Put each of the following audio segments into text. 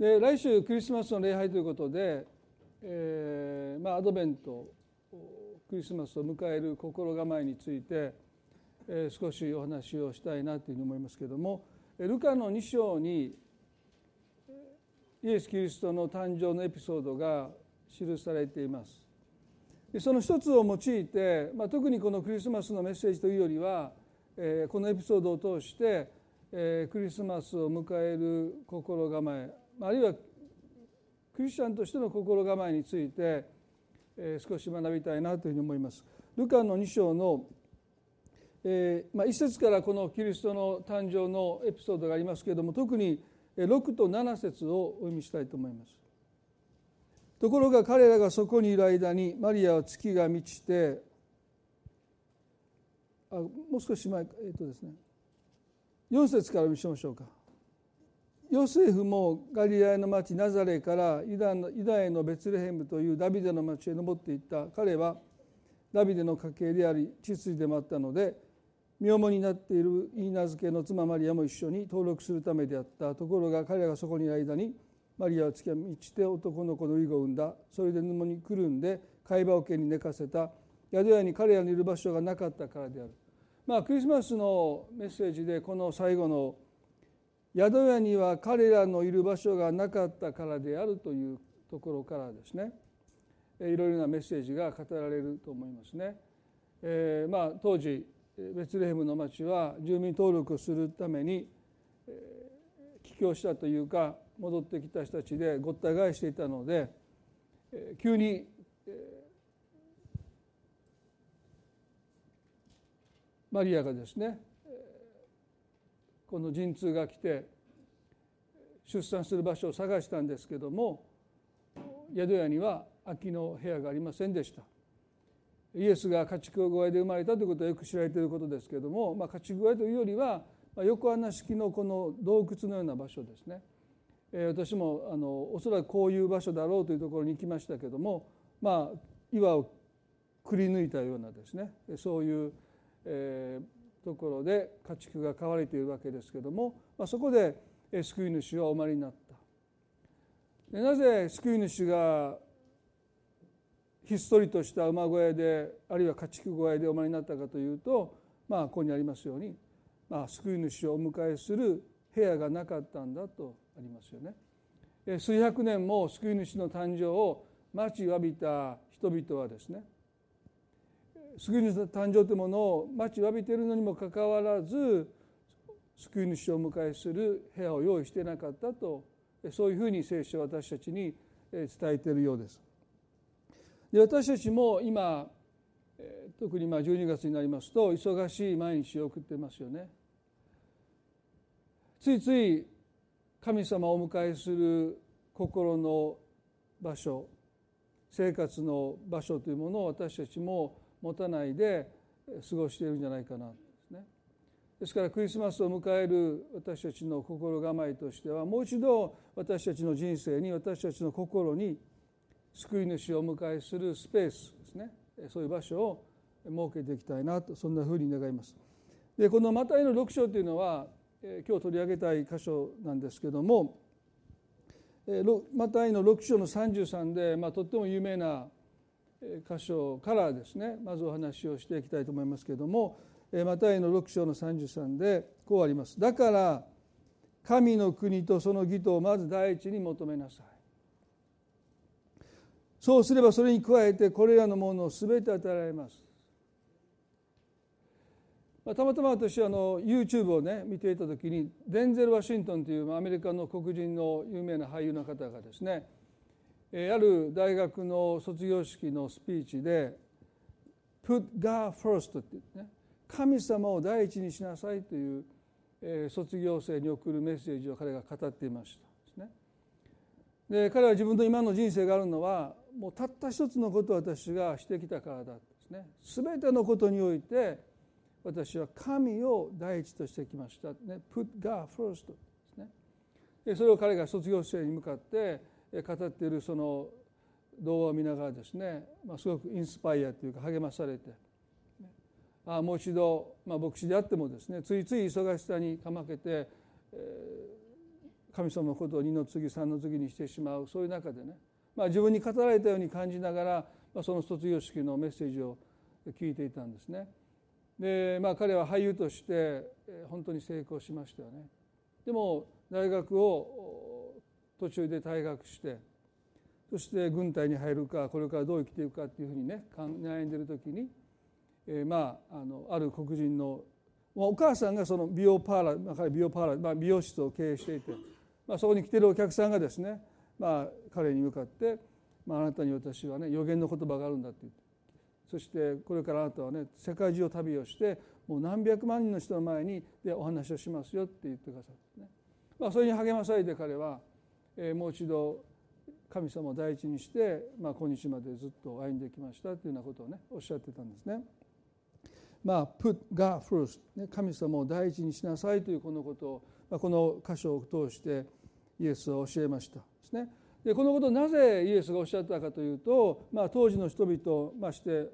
で来週クリスマスの礼拝ということで、えーまあ、アドベントクリスマスを迎える心構えについて、えー、少しお話をしたいなというふうに思いますけれどもルカの2章にイエス・キリストの誕生のエピソードが記されています。その一つを用いて、まあ、特にこのクリスマスのメッセージというよりは、えー、このエピソードを通して、えー、クリスマスを迎える心構えあるいはクリスチャンとしての心構えについて、少し学びたいなというふうに思います。ルカの2章の、えまあ、一節からこのキリストの誕生のエピソードがありますけれども特に6と7節をお読みしたいと思います。ところが彼らがそこにいる間にマリアは月が満ちてあもう少し前えっ、とですね4節から見しましょうか。ヨセフもガリラヤの町ナザレからユダのユダへのベツレヘムというダビデの町へ登っていった彼はダビデの家系であり血筋でもあったので身重になっている言い名付けの妻マリアも一緒に登録するためであったところが彼らがそこにいる間にマリアは月が満ちて男の子の遺語を産んだ。それで布にくるんで貝羽桶に寝かせた。宿屋に彼らのいる場所がなかったからである。まあクリスマスのメッセージでこの最後の「宿屋には彼らのいる場所がなかったからであるというところからですねいろいろなメッセージが語られると思いますね。えー、まあ当時ベツレヘムの町は住民登録するために帰郷したというか戻ってきた人たちでごった返していたので急にマリアがですねこの陣痛が来て出産する場所を探したんですけども宿屋には空きの部屋がありませんでした。イエスが家畜小屋で生まれたということはよく知られていることですけれども、まあ、家畜小屋というよりは横穴式のこの洞窟のような場所ですね。え私もあのおそらくこういう場所だろうというところに行きましたけどもまあ岩をくり抜いたようなですねそういう、えー、ところで家畜が飼われているわけですけども、まあ、そこで救い主はお生まれになったでなぜ救い主がひっそりとした馬小屋であるいは家畜小屋でお生まれになったかというとまあここにありますように、まあ、救い主をお迎えする部屋がなかったんだとありますよね。数百年も救い主の誕生を待ちわびた人々はですね救い主の誕生というものを待ちわびているのにもかかわらず救い主をお迎えする部屋を用意してなかったとそういうふうに聖書は私たちに伝えているようです。で私たちも今特にまあ12月になりますと忙しい毎日を送ってますよね。ついつい神様をお迎えする心の場所生活の場所というものを私たちも持たないで過ごしているんじゃないかなですね。ですからクリスマスを迎える私たちの心構えとしてはもう一度私たちの人生に私たちの心に救い主をお迎えするスペースですねそういう場所を設けていきたいなとそんなふうに願います。でこのマタイの6章というのは今日取り上げたい箇所なんですけどもマタイの6章の33で、まあ、とっても有名な箇所からですねまずお話をしていきたいと思いますけれどもマタイの6章の33でこうあります。だから神の国とその義とをまず第一に求めなさい。そうすればそれに加えてこれらのものを全て与えられます。まあたまたま私あの YouTube をね見ていた時にデンゼル・ワシントンというアメリカの黒人の有名な俳優の方がですねある大学の卒業式のスピーチで「Put God first」って言ってね神様を第一にしなさいという卒業生に送るメッセージを彼が語っていましたでね。彼は自分の今の人生があるのはもうたった一つのことを私がしてきたからだですね。全てのことにおいて私は神を第一としてきました。ね、Put God first ですね。でそれを彼が卒業生に向かって語っているその動画を見ながらですね、まあ、すごくインスパイアというか励まされてあもう一度、まあ、牧師であってもですねついつい忙しさにかまけて、え神様のことを二の次三の次にしてしまうそういう中でね、まあ、自分に語られたように感じながら、まあ、その卒業式のメッセージを聞いていたんですね。でまあ彼は俳優として本当に成功しましたよね。でも大学を途中で退学してそして軍隊に入るかこれからどう生きていくかっていうふうにね悩んでる時に、えー、まああのある黒人のお母さんがその美容パーラー、まあ、美容パーラー、まあ、美容室を経営していて、まあ、そこに来てるお客さんがですね、まあ、彼に向かって、まあ、あなたに私はね予言の言葉があるんだって言ってそしてこれからあなたはね世界中を旅をしてもう何百万人の人の前にでお話をしますよって言ってくださってね、まあ、それに励まされて彼は、え、もう一度神様を第一にして、まあ、今日までずっと歩んできましたというようなことをねおっしゃってたんですね。まあ、put God first、ね、神様を第一にしなさいというこのことを、まあ、この箇所を通してイエスは教えましたですね。でこのことをなぜイエスがおっしゃったかというと、まあ、当時の人々まして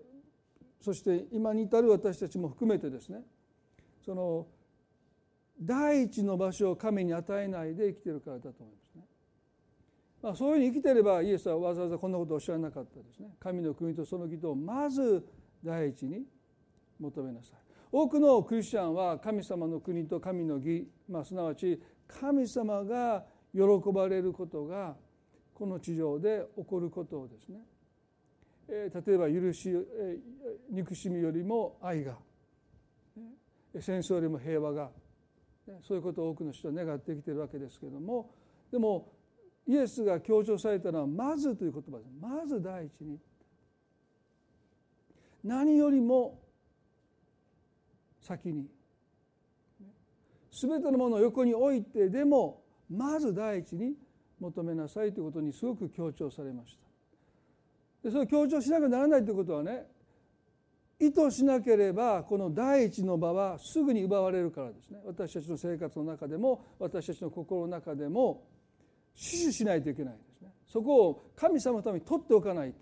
そして今に至る私たちも含めてですねその第一の場所を神に与えないで生きてるからだと思いますね。まあ、そういうふうに生きてればイエスはわざわざこんなことをおっしゃらなかったですね。神の国とその義とをまず第一に求めなさい。多くのクリスチャンは神様の国と神の義、まあ、すなわち神様が喜ばれることがこの地上で起こることをですね、えー、例えば許し、えー、憎しみよりも愛が、ね、戦争よりも平和が、ね、そういうことを多くの人は願ってきているわけですけれども。でもイエスが強調されたのは「まず」という言葉ですまず第一に何よりも先に。全てのものを横に置いてでもまず第一に求めなさいということにすごく強調されました。でそれを強調しなきゃならないということはね意図しなければこの第一の場はすぐに奪われるからですね。私たちの生活の中でも私たちの心の中でも死守しないといけないですね。そこを神様のために取っておかないと。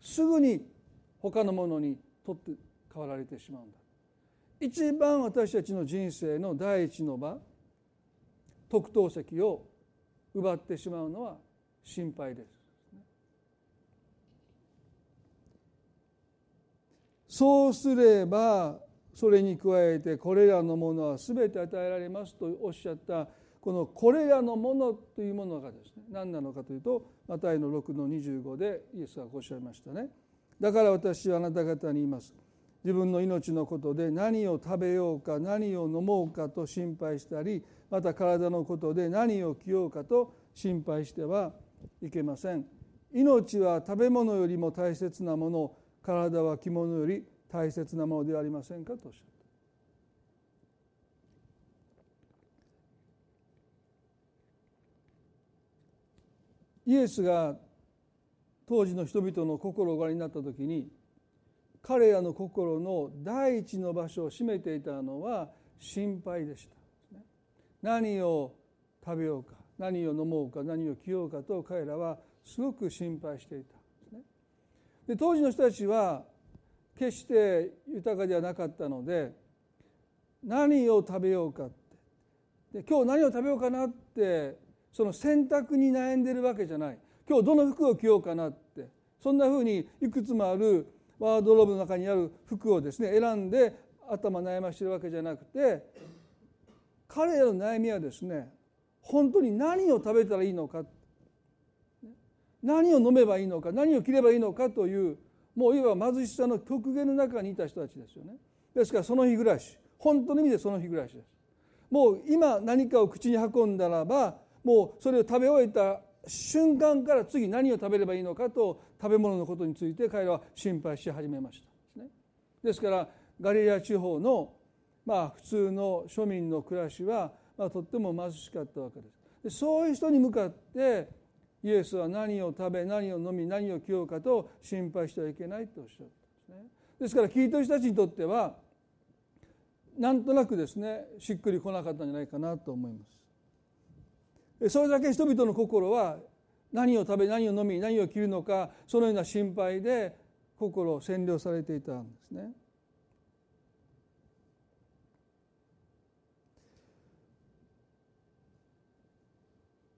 すぐに他のものに取って代わられてしまうんだ。一番私たちの人生の第一の場特等席を奪ってしまうのは心配です。そうすればそれに加えてこれらのものは全て与えられますとおっしゃったこのこれらのものというものがですね何なのかというとマタイの6の25でイエスはおっしゃいましたね。だから私はあなた方に言います。自分の命のことで何を食べようか何を飲もうかと心配したりまた体のことで何を着ようかと心配してはいけません命は食べ物よりも大切なもの体は着物より大切なものではありませんかとおっしゃっイエスが当時の人々の心をご覧になった時に彼らの心の第一の場所を占めていたのは心配でした。何を食べようか何を飲もうか何を着ようかと彼らはすごく心配していたで当時の人たちは決して豊かではなかったので何を食べようかってで今日何を食べようかなってその選択に悩んでるわけじゃない。今日どの服を着ようかなって。そんなふうにいくつもあるワードローブの中にある服をですね選んで頭悩ましてるわけじゃなくて彼らの悩みはですね本当に何を食べたらいいのか。何を飲めばいいのか。何を着ればいいのかというもういわば貧しさの極限の中にいた人たちですよね。ですからその日暮らし。本当の意味でその日暮らしです。もう今何かを口に運んだらばもうそれを食べ終えた瞬間から次何を食べればいいのかと食べ物のことについて彼らは心配し始めましたですからガリレア地方のまあ普通の庶民の暮らしはまあとっても貧しかったわけです。でそういう人に向かってイエスは何を食べ何を飲み何を着ようかと心配してはいけないとおっしゃったんですね。ですから聞いてる人たちにとってはなんとなくですねしっくりこなかったんじゃないかなと思います。それだけ人々の心は何を食べ何を飲み何を着るのかそのような心配で心を占領されていたんですね。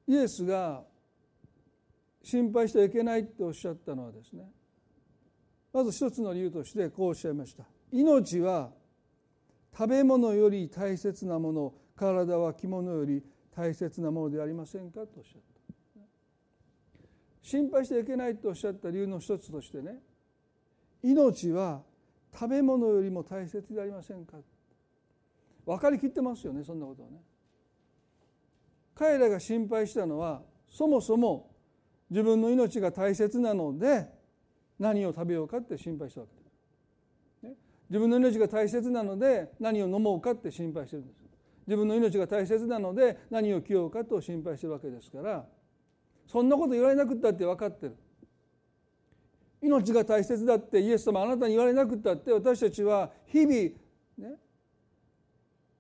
イエスが心配してはいけないっておっしゃったのはですねまず一つの理由としてこうおっしゃいました命は食べ物より大切なもの体は着物より大切なものではありませんか？とおっしゃった。心配してはいけないとおっしゃった理由の一つとしてね命は食べ物よりも大切でありませんか？分かりきってますよねそんなことはね。彼らが心配したのはそもそも自分の命が大切なので何を食べようかって心配したわけです、ね、自分の命が大切なので何を飲もうかって心配してるんです。自分の命が大切なので何を着ようかと心配してるわけですからそんなこと言われなくったって分かってる命が大切だってイエス様あなたに言われなくったって私たちは日々ね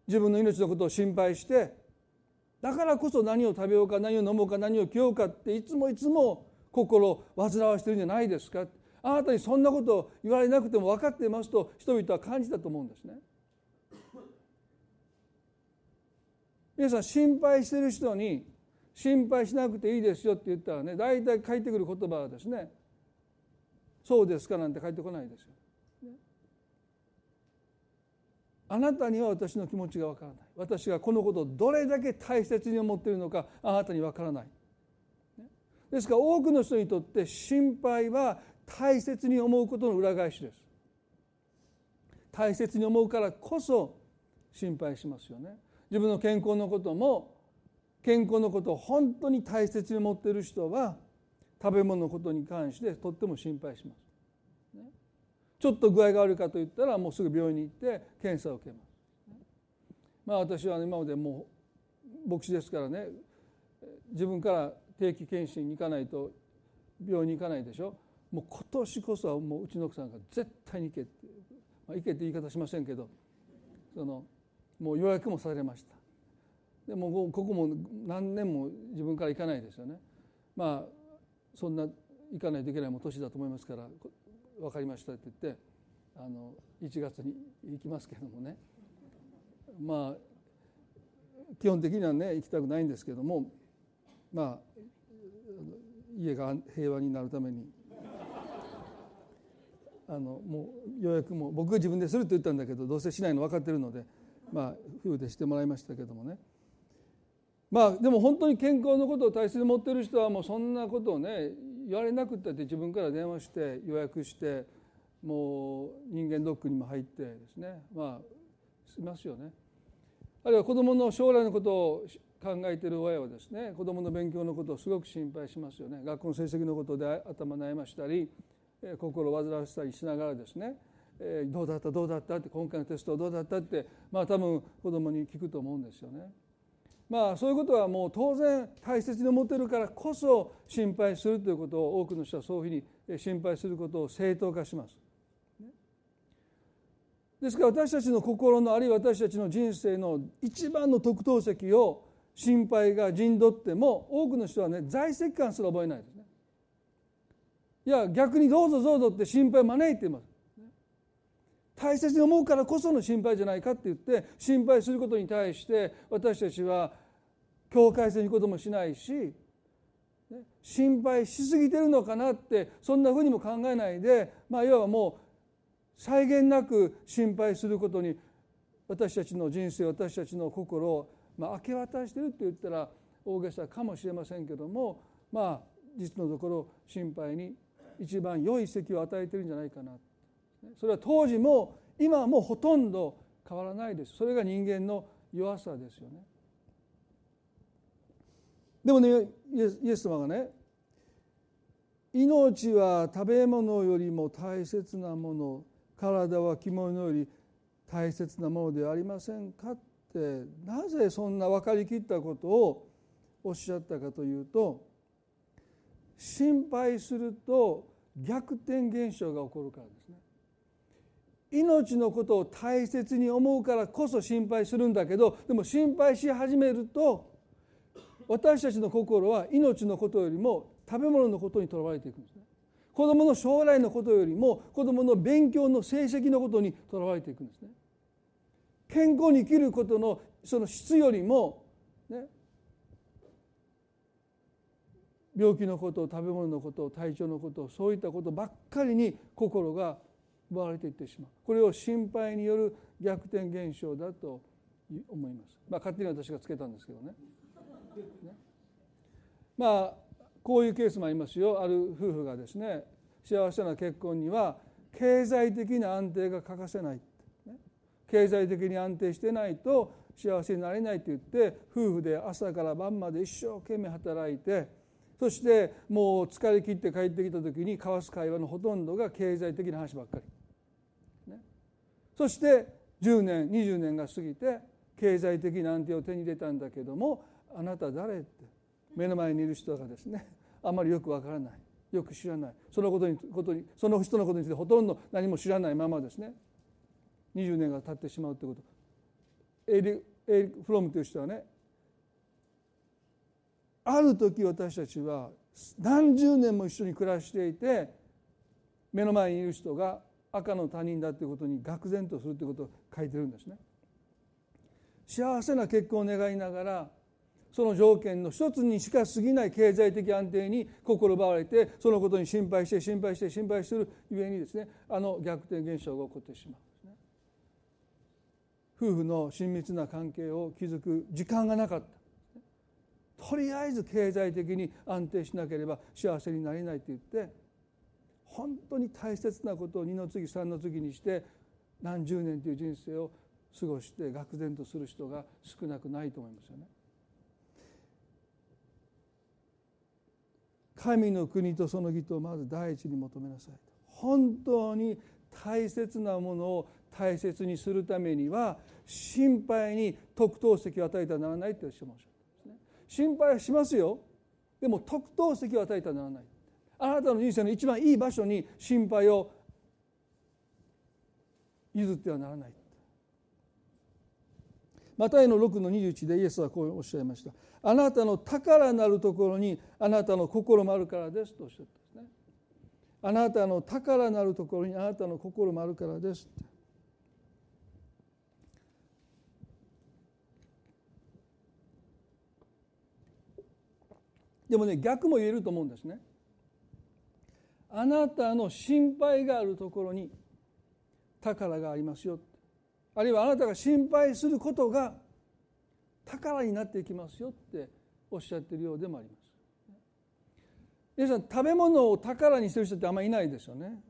自分の命のことを心配してだからこそ何を食べようか何を飲もうか何を着ようかっていつもいつも心を煩わしてるんじゃないですかあなたにそんなことを言われなくても分かっていますと人々は感じたと思うんですね。皆さん心配してる人に心配しなくていいですよって言ったらね大体返ってくる言葉はですね。そうですかなんて返ってこないですよ。あなたには私の気持ちがわからない。私がこのことをどれだけ大切に思っているのかあなたにわからない。ですから多くの人にとって心配は大切に思うことの裏返しです。大切に思うからこそ心配しますよね。自分の健康のことも健康のことを本当に大切に思っている人は食べ物のことに関してとっても心配します、ちょっと具合が悪いかといったらもうすぐ病院に行って検査を受けます。まあ私は今までもう牧師ですからね自分から定期検診に行かないと病院に行かないでしょ。もう今年こそはもううちの奥さんが絶対に行けって、まあ、行けって言い方しませんけどそのもう予約もされました。でもここも何年も自分から行かないですよね。まあそんな行かないといけないも年だと思いますから分かりましたって言ってあの1月に行きますけどもね。まあ基本的にはね行きたくないんですけどもまあ家が平和になるためにあのもう予約も僕が自分ですると言ったんだけどどうせしないの分かってるのでまあ夫婦でしてもらいましたけどもね。まあでも本当に健康のことを大切に持ってる人はもうそんなことをね言われなくったって自分から電話して予約してもう人間ドックにも入ってですね。まあしますよね。あるいは子どもの将来のことを考えている親はですね子どもの勉強のことをすごく心配しますよね。学校の成績のことで頭悩ましたり心を煩わせたりしながらですねどうだったどうだったって今回のテストどうだったってまあ多分子どもに聞くと思うんですよね。まあそういうことはもう当然大切に思ってるからこそ心配するということを多くの人はそういうふうに心配することを正当化します。ですから私たちの心のあるいは私たちの人生の一番の特等席を心配が陣取っても多くの人はね在籍感すら覚えないですね。いや逆にどうぞどうぞって心配を招いています。大切に思うからこその心配じゃないかって言って心配することに対して私たちは境界線に行くこともしないし、心配しすぎてるのかなってそんなふうにも考えないでまあいわばもう際限なく心配することに私たちの人生私たちの心を、まあ、明け渡してるって言ったら大げさかもしれませんけどもまあ実のところ心配に一番良い席を与えてるんじゃないかなそれは当時も今もほとんど変わらないです。それが人間の弱さですよね。でもねイエス様がね命は食べ物よりも大切なもの体は着物より大切なものではありませんか？ってなぜそんな分かりきったことをおっしゃったかというと心配すると逆転現象が起こるからですね。命のことを大切に思うからこそ心配するんだけどでも心配し始めると私たちの心は命のことよりも食べ物のことにとらわれていくんですね。子どもの将来のことよりも子どもの勉強の成績のことにとらわれていくんですね。健康に生きることのその質よりも、ね、病気のこと食べ物のこと体調のことそういったことばっかりに心が奪われていってしまう。これを心配による逆転現象だと思います、まあ、勝手に私がつけたんですけどね。ね。まあこういうケースもありますよ。ある夫婦がですね幸せな結婚には経済的な安定が欠かせない、ね、経済的に安定してないと幸せになれないと言って夫婦で朝から晩まで一生懸命働いてそしてもう疲れ切って帰ってきた時に交わす会話のほとんどが経済的な話ばっかり、そして10年20年が過ぎて経済的な安定を手に入れたんだけどもあなた誰って目の前にいる人がですねあまりよくわからないよく知らないそのことにことにその人のことについてほとんど何も知らないままですね20年が経ってしまうということ。エリエリフロムという人はねある時私たちは何十年も一緒に暮らしていて目の前にいる人が赤の他人だということに愕然とするということを書いてるんですね。幸せな結婚を願いながらその条件の一つにしか過ぎない経済的安定に心奪われてそのことに心配して心配して心配するゆえにですねあの逆転現象が起こってしまうんですね。夫婦の親密な関係を築く時間がなかったとりあえず経済的に安定しなければ幸せになれないと言って本当に大切なことを二の次三の次にして何十年という人生を過ごして愕然とする人が少なくないと思いますよね。神の国とその義とをまず第一に求めなさい本当に大切なものを大切にするためには心配に特等席を与えてはならないとおっしゃいました心配はしますよ。でも特等席を与えてはならない。あなたの人生の一番いい場所に心配を譲ってはならない。マタイの6の21でイエスはこうおっしゃいました。あなたの宝なるところにあなたの心もあるからですとおっしゃったんですね。あなたの宝なるところにあなたの心もあるからですでもね逆も言えると思うんですね。あなたの心配があるところに宝がありますよあるいはあなたが心配することが宝になっていきますよっておっしゃってるようでもあります。皆さん食べ物を宝にしてる人ってあんまりいないですよね。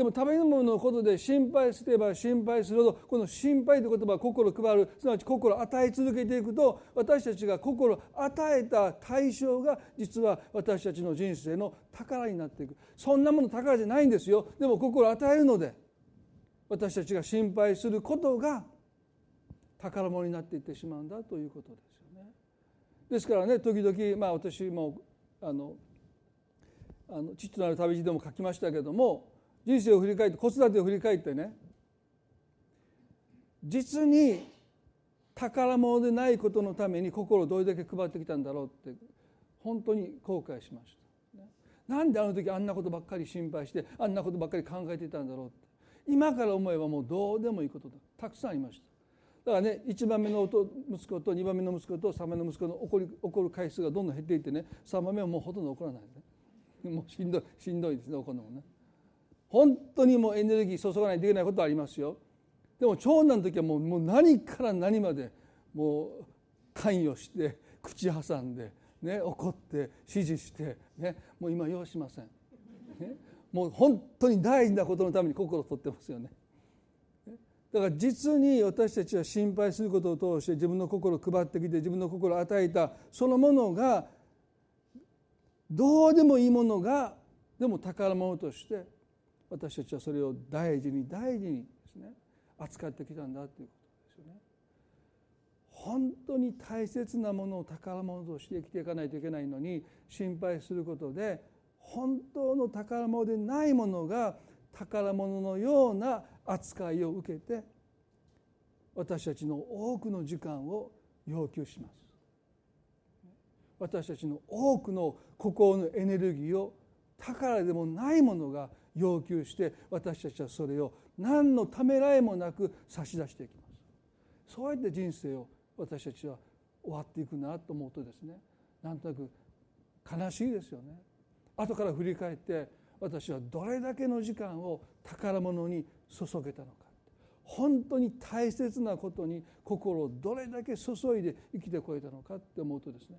でも食べ物のことで心配すれば心配するほどこの心配という言葉は心配るすなわち心を与え続けていくと私たちが心を与えた対象が実は私たちの人生の宝になっていくそんなもの宝じゃないんですよでも心を与えるので私たちが心配することが宝物になっていってしまうんだということですよね。ですからね時々まあ私もあのあの父となる旅路でも書きましたけども人生を振り返って子育てを振り返ってね。実に宝物でないことのために心をどれだけ配ってきたんだろうって本当に後悔しました。なんであの時あんなことばっかり心配してあんなことばっかり考えていたんだろうって。今から思えばもうどうでもいいことだ。たくさんありました。だからね1番目の息子と2番目の息子と3番目の息子の怒り怒る回数がどんどん減っていってね3番目はもうほとんど怒らないね。もうしんどいしんどいですね怒るのもね。本当にもうエネルギー注がないといけないことはありますよでも長男の時はもうもう何から何までもう関与して口挟んで、ね、怒って指示して、ね、もう今要しません。ねもう本当に大事なことのために心を取ってますよね。だから実に私たちは心配することを通して自分の心を配ってきて自分の心を与えたそのものがどうでもいいものがでも宝物として私たちはそれを大事に大事にですね扱ってきたんだということですよね。本当に大切なものを宝物として生きていかないといけないのに心配することで本当の宝物でないものが宝物のような扱いを受けて私たちの多くの時間を要求します私たちの多くの心のエネルギーを宝でもないものが要求して私たちはそれを何のためらいもなく差し出していきます。そうやって人生を私たちは終わっていくなと思うとですねなんとなく悲しいですよね。後から振り返って私はどれだけの時間を宝物に注げたのか。本当に大切なことに心をどれだけ注いで生きてこれたのかって思うとですね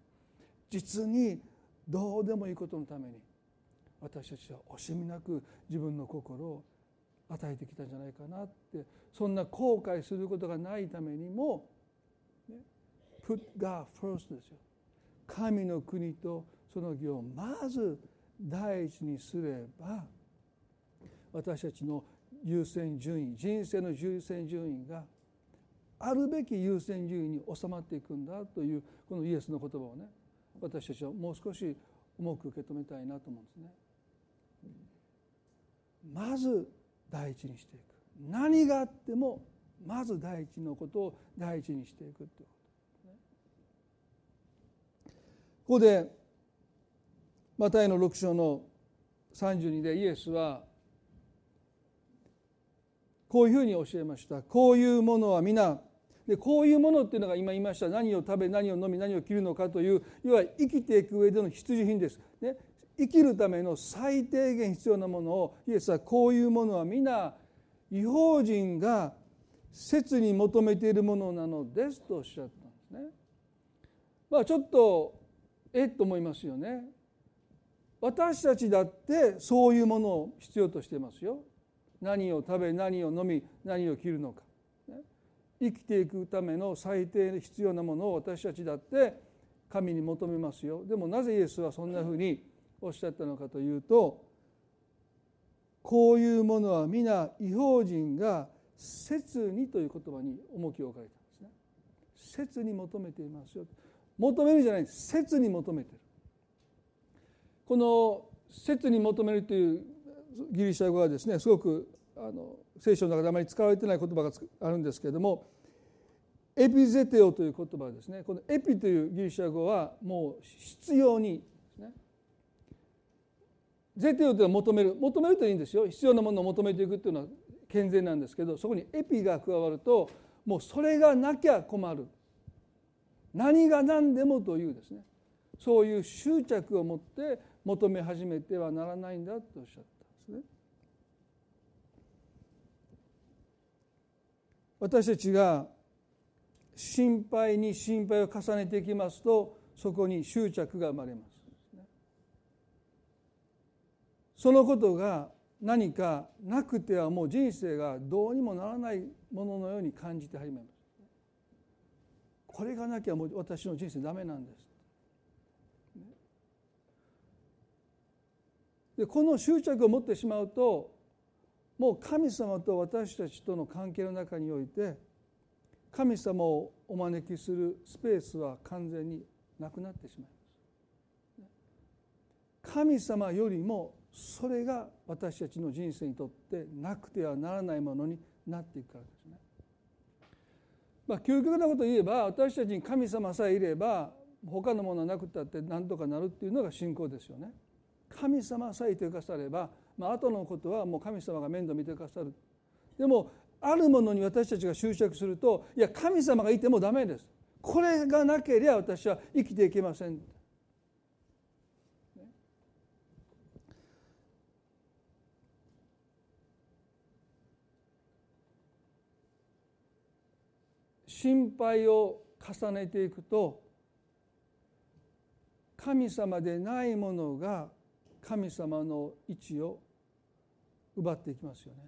実にどうでもいいことのために私たちは惜しみなく自分の心を与えてきたんじゃないかなってそんな後悔することがないためにも、Put God first ですよ神の国とその義をまず第一にすれば私たちの優先順位人生の優先順位があるべき優先順位に収まっていくんだというこのイエスの言葉をね私たちはもう少し重く受け止めたいなと思うんですね。まず第一にしていく何があってもまず第一のことを第一にしていくということ。ここでマタイの6章の32でイエスはこういうふうに教えましたこういうものは皆でこういうものっていうのが今言いました何を食べ何を飲み何を着るのかという要は生きていく上での必需品です。生きるための最低限必要なものをイエスはこういうものは皆違法人が切に求めているものなのですとおっしゃったんですね。まあちょっとえっと思いますよね。私たちだってそういうものを必要としてますよ。何を食べ何を飲み何を着るのか、生きていくための最低必要なものを私たちだって神に求めますよでもなぜイエスはそんなふうにおっしゃったのかというとこういうものは皆違法人が切にという言葉に重きを置かれたんですね。切に求めていますよ。求めるじゃない切に求めてる。この切に求めるというギリシャ語はですねすごくあの聖書の中であまり使われてない言葉があるんですけれどもエピゼテオという言葉ですね。このエピというギリシャ語はもう必要にねゼテオというのは求める求めるといいんですよ必要なものを求めていくっていうのは健全なんですけどそこにエピが加わるともうそれがなきゃ困る何が何でもというですねそういう執着を持って求め始めてはならないんだとおっしゃったんですね。私たちが心配に心配を重ねていきますとそこに執着が生まれます。そのことが何かなくてはもう人生がどうにもならないもののように感じて始めます。これがなきゃもう私の人生ダメなんです。でこの執着を持ってしまうともう神様と私たちとの関係の中において神様をお招きするスペースは完全になくなってしまいます神様よりもそれが私たちの人生にとってなくてはならないものになっていくからですね。まあ、究極なことを言えば私たちに神様さえいれば他のものはなくたって何とかなるっていうのが信仰ですよね。神様さえいてくだされば、まあ後のことはもう神様が面倒見てくださるでもあるものに私たちが執着するといや神様がいてもダメですこれがなければ私は生きていけません心配を重ねていくと神様でないものが神様の位置を奪っていきますよね。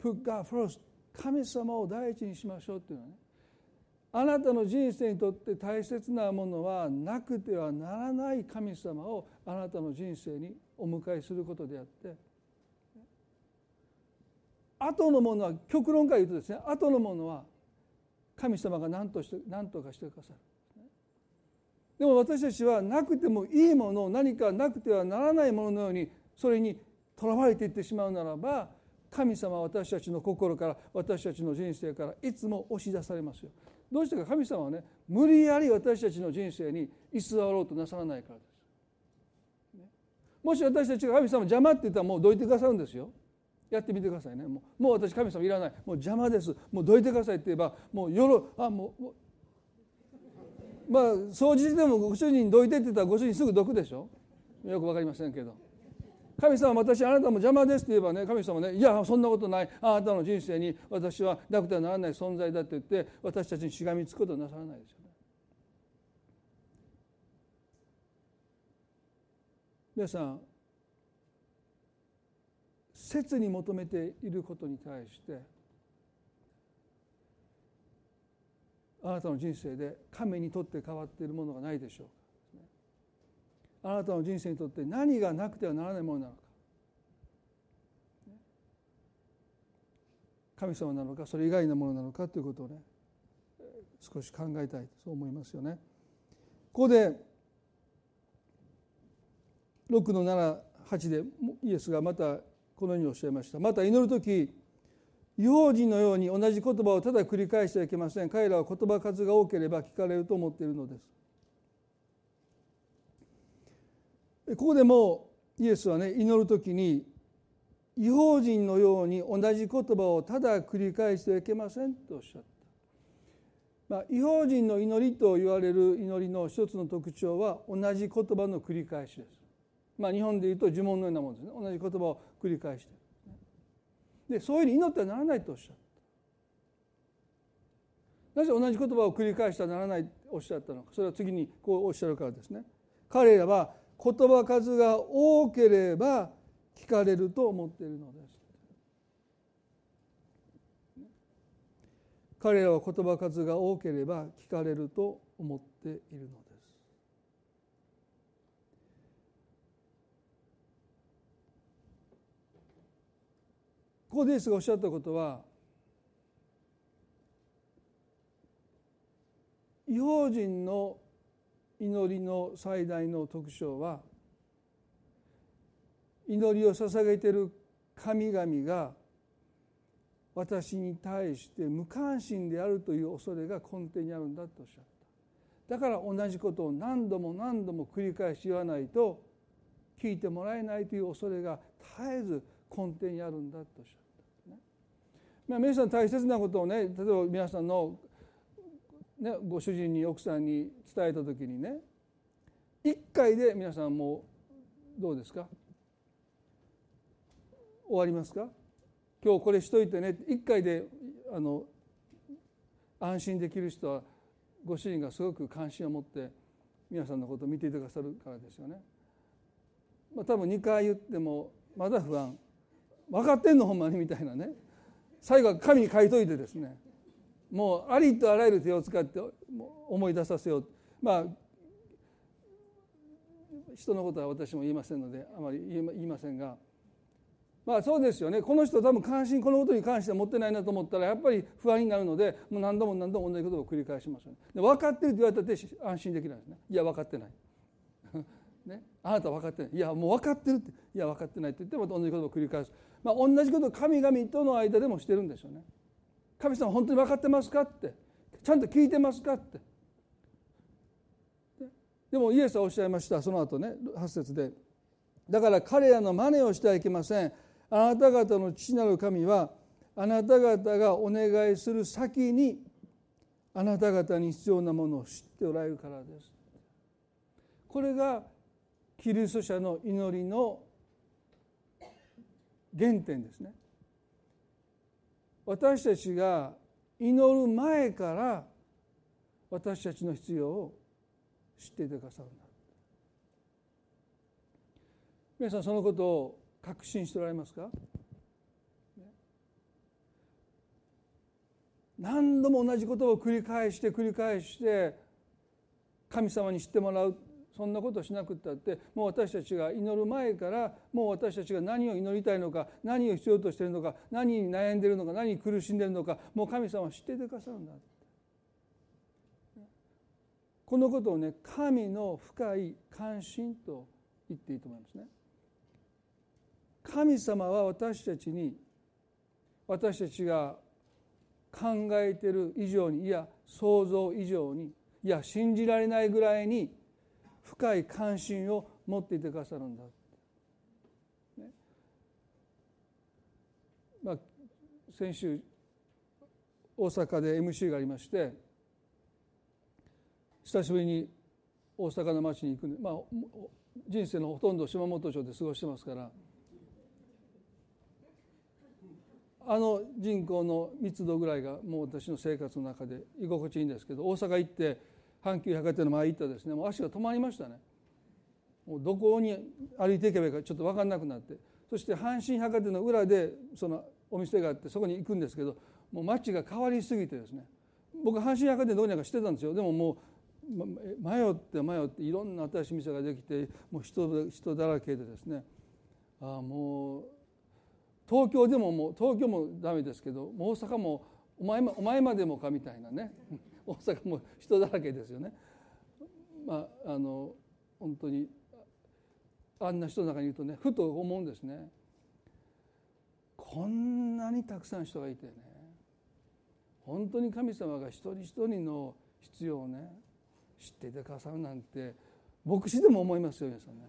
Put God first 神様を第一にしましょうっていうのはねあなたの人生にとって大切なものはなくてはならない神様をあなたの人生にお迎えすることであって後のものは極論から言うとですね後のものは神様が何として何とかしてくださるでも私たちはなくてもいいもの何かなくてはならないもののようにそれにとらわれていってしまうならば神様は私たちの心から私たちの人生からいつも押し出されますよ。どうしてか神様はね無理やり私たちの人生に居座ろうとなさらないからです。もし私たちが神様邪魔って言ったらもうどいてくださるんですよ。やってみてくださいね。もうもう私神様いらない。もう邪魔です。もうどいてくださいって言えばもう夜あもうまあ掃除でもご主人どいてって言ったらご主人すぐどくでしょよく分かりませんけど神様私あなたも邪魔ですって言えばね神様ねいやそんなことないあなたの人生に私はなくてはならない存在だって言って私たちにしがみつくことはなさらないですよね。皆さん切に求めていることに対してあなたの人生で神にとって変わっているものがないでしょうかあなたの人生にとって何がなくてはならないものなのか神様なのかそれ以外のものなのかということをね少し考えたいそう思いますよね。ここで6の78でイエスがまたこのようにおっしゃいました。また祈る時違法人のように同じ言葉をただ繰り返してはいけません。彼らは言葉数が多ければ聞かれると思っているのです。ここでもイエスはね祈る時に違法人のように同じ言葉をただ繰り返してはいけませんとおっしゃった、まあ、違法人の祈りと言われる祈りの一つの特徴は同じ言葉の繰り返しです、まあ、日本でいうと呪文のようなものですね。同じ言葉を繰り返して。でそういうふうに祈ってはならないとおっしゃった。なぜ同じ言葉を繰り返してはならないとおっしゃったのか。それは次にこうおっしゃるからですね。彼らは言葉数が多ければ聞かれると思っているのです。彼らは言葉数が多ければ聞かれると思っているのです。ここでイエスがおっしゃったことは違法人の祈りの最大の特徴は祈りを捧げている神々が私に対して無関心であるという恐れが根底にあるんだとおっしゃった。だから同じことを何度も何度も繰り返し言わないと聞いてもらえないという恐れが絶えず根底にあるんだとおっしゃった、まあ、皆さん大切なことをね例えば皆さんの、ね、ご主人に奥さんに伝えた時にね一回で皆さんもうどうですか？終わりますか？今日これしといてね一回であの安心できる人はご主人がすごく関心を持って皆さんのことを見ていてくださるからですよね。まあ、多分2回言ってもまだ不安。分かってんの？ほんまに？みたいなね。最後は紙に書いといてですねもうありとあらゆる手を使って思い出させよう。まあ人のことは私も言いませんのであまり言いませんがまあそうですよね。この人多分関心このことに関しては持ってないなと思ったらやっぱり不安になるのでもう何度も何度も同じことを繰り返しますよね。で分かってるって言われたって安心できないですね。いや分かってない。ね、あなた分かってない。いやもう分かってるって。いや分かってないって言ってまた同じことを繰り返す、まあ、同じことを神々との間でもしてるんでしょうね。神様本当に分かってますかって。ちゃんと聞いてますかって。でもイエスはおっしゃいました。その後ね8節で。だから彼らの真似をしてはいけません。あなた方の父なる神はあなた方がお願いする先にあなた方に必要なものを知っておられるからです。これがキリスト者の祈りの原点ですね。私たちが祈る前から私たちの必要を知っていてくださるんだ。皆さんそのことを確信しておられますか？何度も同じことを繰り返して繰り返して神様に知ってもらうそんなことをしなくったってもう私たちが祈る前からもう私たちが何を祈りたいのか何を必要としているのか何に悩んでいるのか何に苦しんでいるのかもう神様は知っててくださるんだこのことをね神の深い関心と言っていいと思いますね。神様は私たちに私たちが考えている以上にいや想像以上にいや信じられないぐらいに深い関心を持っていてくださるんだ、ね。まあ、先週大阪で MC がありまして久しぶりに大阪の町に行くんでまあ人生のほとんど島本町で過ごしてますからあの人口の密度ぐらいがもう私の生活の中で居心地いいんですけど大阪行って阪急百貨店の前行ったですね。もう足が止まりましたね。もうどこに歩いていけばいいかちょっと分かんなくなって。そして阪神百貨店の裏でそのお店があってそこに行くんですけどもう街が変わりすぎてですね。僕阪神百貨店どうにかしてたんですよ。でももう迷って迷っていろんな新しい店ができてもう人人だらけでですね。ああもう東京でももう東京もダメですけど大阪もお前お前までもかみたいなね。大阪も人だらけですよね。まああの本当にあんな人の中にいるとねふと思うんですね。こんなにたくさん人がいてね本当に神様が一人一人の必要をね知っていてくださるなんて牧師でも思いますよ皆さんね。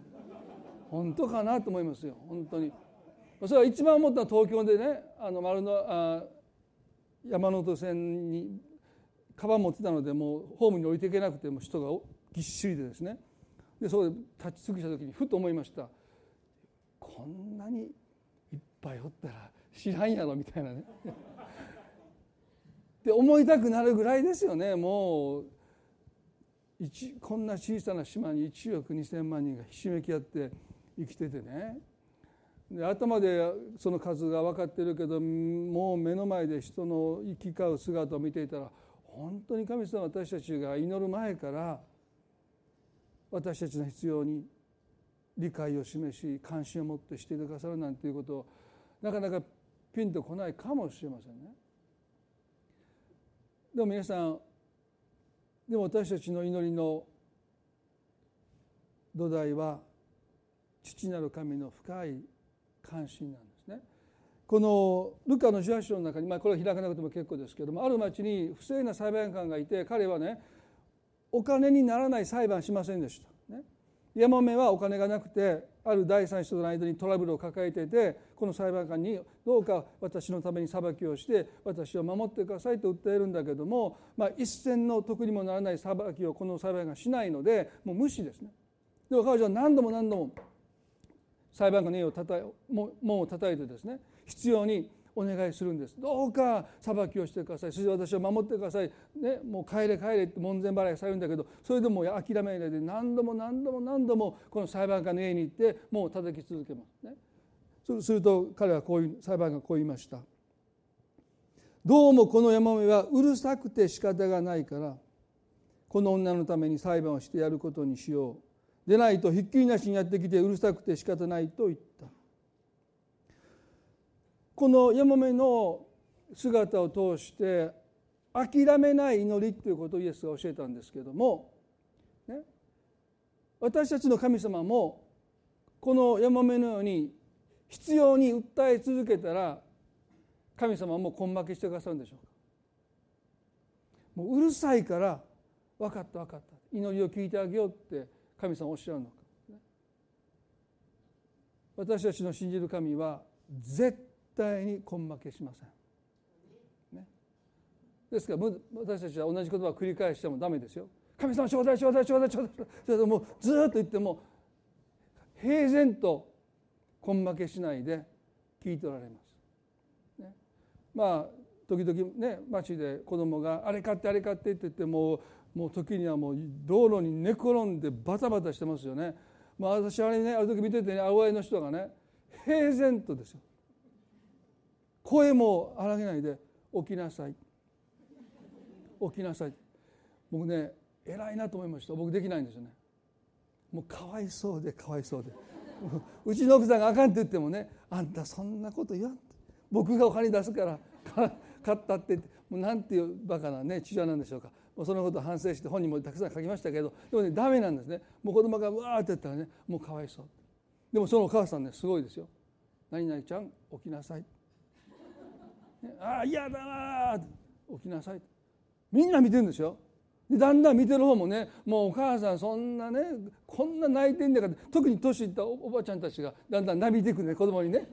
本当かなと思いますよ本当に。それは一番思ったのは東京でねあの丸のあ山手線にカバン持ってたのでもうホームに降りていけなくても人がぎっしりでですね。でそこで立ち尽くした時にふと思いました。こんなにいっぱいおったら知らんやろみたいなね。って思いたくなるぐらいですよね。もうこんな小さな島に1億2,000万人がひしめき合って生きててね。で頭でその数が分かってるけどもう目の前で人の行き交う姿を見ていたら本当に神様私たちが祈る前から私たちの必要に理解を示し関心を持ってしてくださるなんていうことをなかなかピンとこないかもしれませんね。でも皆さんでも私たちの祈りの土台は父なる神の深い関心なんです。このルカの18章の中に、まあ、これは開かなくても結構ですけどもある町に不正な裁判官がいて彼はねお金にならない裁判しませんでした。ね、山目はお金がなくてある第三者との間にトラブルを抱えていてこの裁判官にどうか私のために裁きをして私を守ってくださいと訴えるんだけども、まあ、一銭の得にもならない裁きをこの裁判官しないのでもう無視ですね。でも彼女は何度も何度も裁判官の家をたた門を叩いてですね必要にお願いするんです。どうか裁きをしてください。そして私を守ってください、ね、もう帰れ帰れって門前払いされるんだけどそれでも諦めないで何度も何度も何度もこの裁判官の家に行ってもう叩き続けます。ね。すると彼はこういう裁判官がこう言いました。どうもこの山目はうるさくて仕方がないからこの女のために裁判をしてやることにしよう。でないとひっきりなしにやってきてうるさくて仕方ないと言った。このヤマメの姿を通して諦めない祈りということをイエスが教えたんですけども、ね、私たちの神様もこのヤマメのように必要に訴え続けたら神様も根負けしてくださるんでしょうか。もううるさいから分かった分かった。祈りを聞いてあげようって神様おっしゃるのか、私たちの信じる神は絶対に根負けしません、ね、ですから私たちは同じ言葉を繰り返してもダメですよ。神様ちょうだいちょうだいちょうだいちょうだいもうずっと言っても平然と根負けしないで聞いておられます、ね、まあ時々ね街で子供があれ買ってあれ買ってって言ってももう時にはもう道路に寝転んでバタバタしてますよね。まあ、私あれねある時見ててね青いの人がね平然とですよ。声も荒げないで起きなさい。起きなさい。僕ね偉いなと思いました。僕できないんですよね。もうかわいそうでかわいそうで。うちの奥さんがあかんって言ってもねあんたそんなこと言わん僕がお金出すから買ったってもうなんていうバカなね父親なんでしょうか。もうそのこと反省して本にもたくさん書きましたけどでもねダメなんですね。もう子供がうわーって言ったらねもうかわいそう。でもそのお母さんねすごいですよ「何々ちゃん起きなさい」ああ嫌だな起きなさい。みんな見てるんですよ。でだんだん見てる方もねもうお母さんそんなねこんな泣いてんだから特に年いったおばちゃんたちがだんだん涙いてくね子供にね。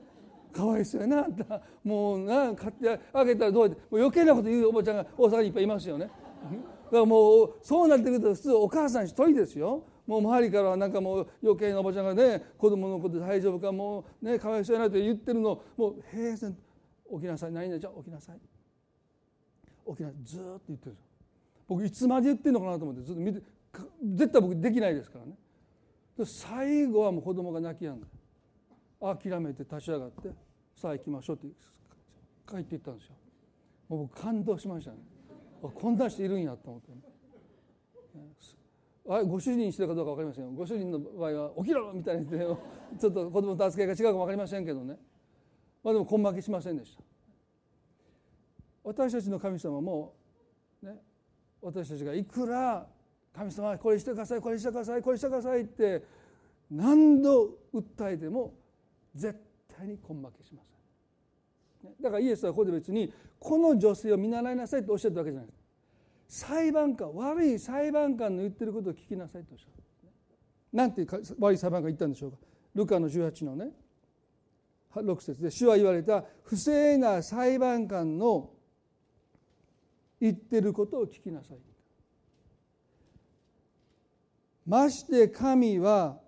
かわいそうやなあんた。もうな買ってあげたらどうやって。もう余計なこと言うおばちゃんが大阪にいっぱいいますよね。だからもうそうなってくると普通お母さん一人ですよ。もう周りからはなんかもう余計なおばちゃんがね子供のこと大丈夫かもうねかわいそうやなって言ってるのもう平然起きなさい。何々ちゃ起きなさい。起きなさい。ずっと言ってる僕いつまで言ってるのかなと思ってずっと見て絶対僕できないですからね。最後はもう子供が泣きやんで諦めて立ち上がってさあ行きましょうって帰っていったんですよ。もう僕感動しましたね。こんな人いるんやと思って、ね、あご主人にしてるかどうか分かりませんよ。ご主人の場合は「起きろ!」みたいに言ってちょっと子供と扱いが違うかも分かりませんけどね。まあでも根負けしませんでした。私たちの神様もね私たちがいくら神様これしてくださいこれしてくださいこれしてくださいって何度訴えても絶対に根負けしません。だからイエスはここで別にこの女性を見習いなさいとおっしゃったわけじゃない裁判官悪い裁判官の言ってることを聞きなさいとおっしゃる。なんて悪い裁判官が言ったんでしょうか。ルカの18のね6節で主は言われた不正な裁判官の言ってることを聞きなさい。まして神は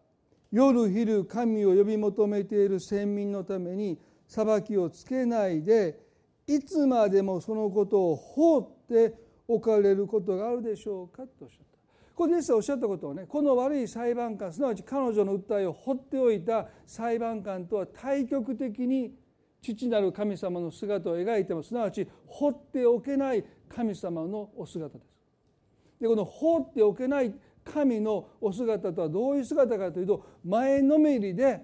夜昼神を呼び求めている先民のために裁きをつけないでいつまでもそのことを放って置かれることがあるでしょうかとおっしゃった。ここでイエスはおっしゃったことはねこの悪い裁判官すなわち彼女の訴えを放っておいた裁判官とは対極的に父なる神様の姿を描いてもすなわち放っておけない神様のお姿です。でこの放っておけない神のお姿とはどういう姿かというと前のめりで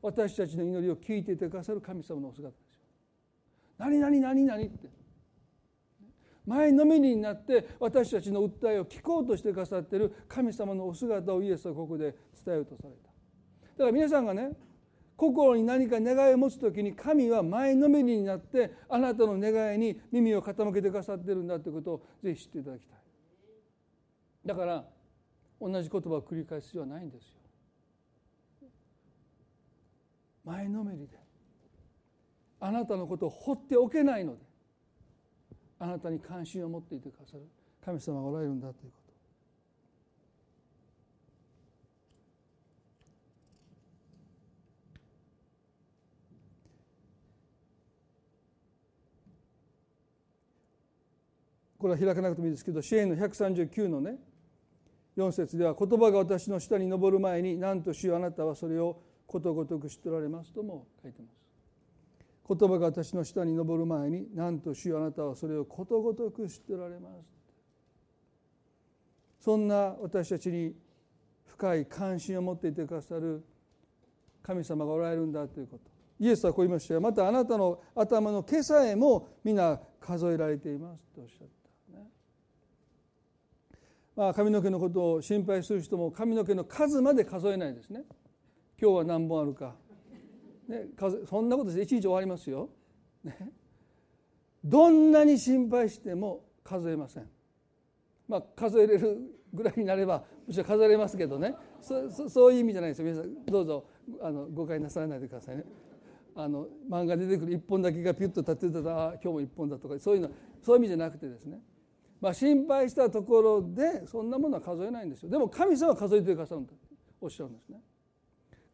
私たちの祈りを聞いていてくださる神様のお姿ですよ。何何何何って前のめりになって私たちの訴えを聞こうとしてくださっている神様のお姿をイエスはここで伝えようとされた。だから皆さんがね心に何か願いを持つ時に神は前のめりになってあなたの願いに耳を傾けてくださってるんだということをぜひ知っていただきたい。だから同じ言葉を繰り返す必要はないんですよ。前のめりであなたのことを放っておけないのであなたに関心を持っていてくださる。神様がおられるんだということ。これは開かなくてもいいですけど支援の139のね4節では言葉が私の下に上る前に何としようあなたはそれをことごとく知っておられますとも書いてます。言葉が私の下に上る前に何としよあなたはそれをことごとく知っておられます。そんな私たちに深い関心を持っていてくださる神様がおられるんだということ。イエスはこう言いました。よまたあなたの頭の毛さえも皆数えられていますとおっしゃったまあ、髪の毛のことを心配する人も髪の毛の数まで数えないですね。今日は何本あるか、ね、そんなことで一日終わりますよ、ね、どんなに心配しても数えません。まあ数えれるぐらいになればむしろ数えれますけどね。そそそういう意味じゃないですよ。皆さんどうぞあの誤解なさらないでくださいね。あの漫画出てくる1本だけがピュッと立ってたら今日も1本だとかそういうのそういう意味じゃなくてですね。まあ、心配したところでそんなものは数えないんですよ。でも神様は数えてくださるんだおっしゃるんですね。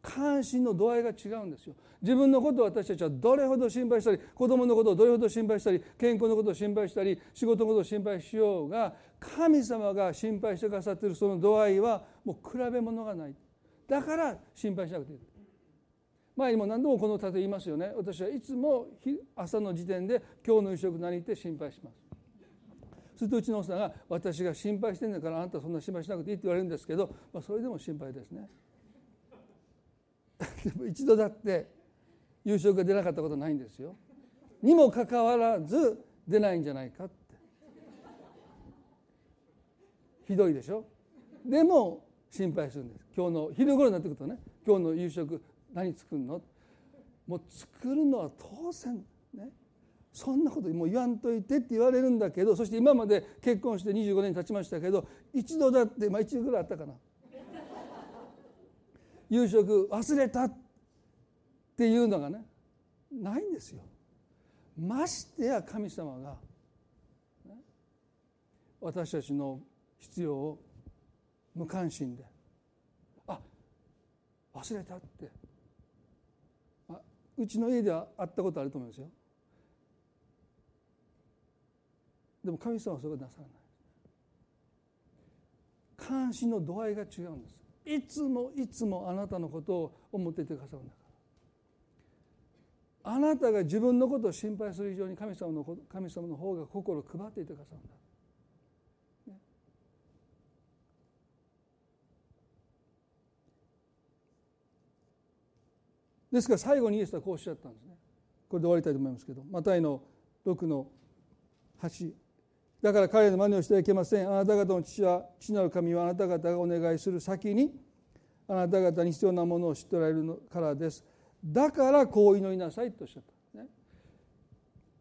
関心の度合いが違うんですよ。自分のことを私たちはどれほど心配したり子供のことをどれほど心配したり健康のことを心配したり仕事のことを心配しようが神様が心配してくださっているその度合いはもう比べ物がない。だから心配しなくていい。前にも何度もこの例え言いますよね。私はいつも朝の時点で今日の夕食何って心配します。するとうちの奥さんが私が心配してんだからあんたそんな心配しなくていいって言われるんですけど、まあ、それでも心配ですね。一度だって夕食が出なかったことないんですよ。にもかかわらず出ないんじゃないかって。ひどいでしょ？でも心配するんです。今日の昼頃になってくるとね今日の夕食何作るの？もう作るのは当然ね。そんなこともう言わんといてって言われるんだけどそして今まで結婚して25年経ちましたけど一度だってまあ一度ぐらいあったかな。夕食忘れたっていうのがねないんですよ。ましてや神様が、私たちの必要を無関心であ忘れたって。うちの家ではあったことあると思いますよ。でも神様はそれをなさらない。関心の度合いが違うんです。いつもいつもあなたのことを思っていてくださるんだから。あなたが自分のことを心配する以上に神様の神様の方が心を配っていてくださるんだ。ですから最後にイエスはこうおっしゃったんですね。これで終わりたいと思いますけどマタイの6の8だから彼の真似をしてはいけません。あなた方の父は父なる神はあなた方がお願いする先にあなた方に必要なものを知っておられるからです。だからこう祈りなさいとおっしゃった、ね、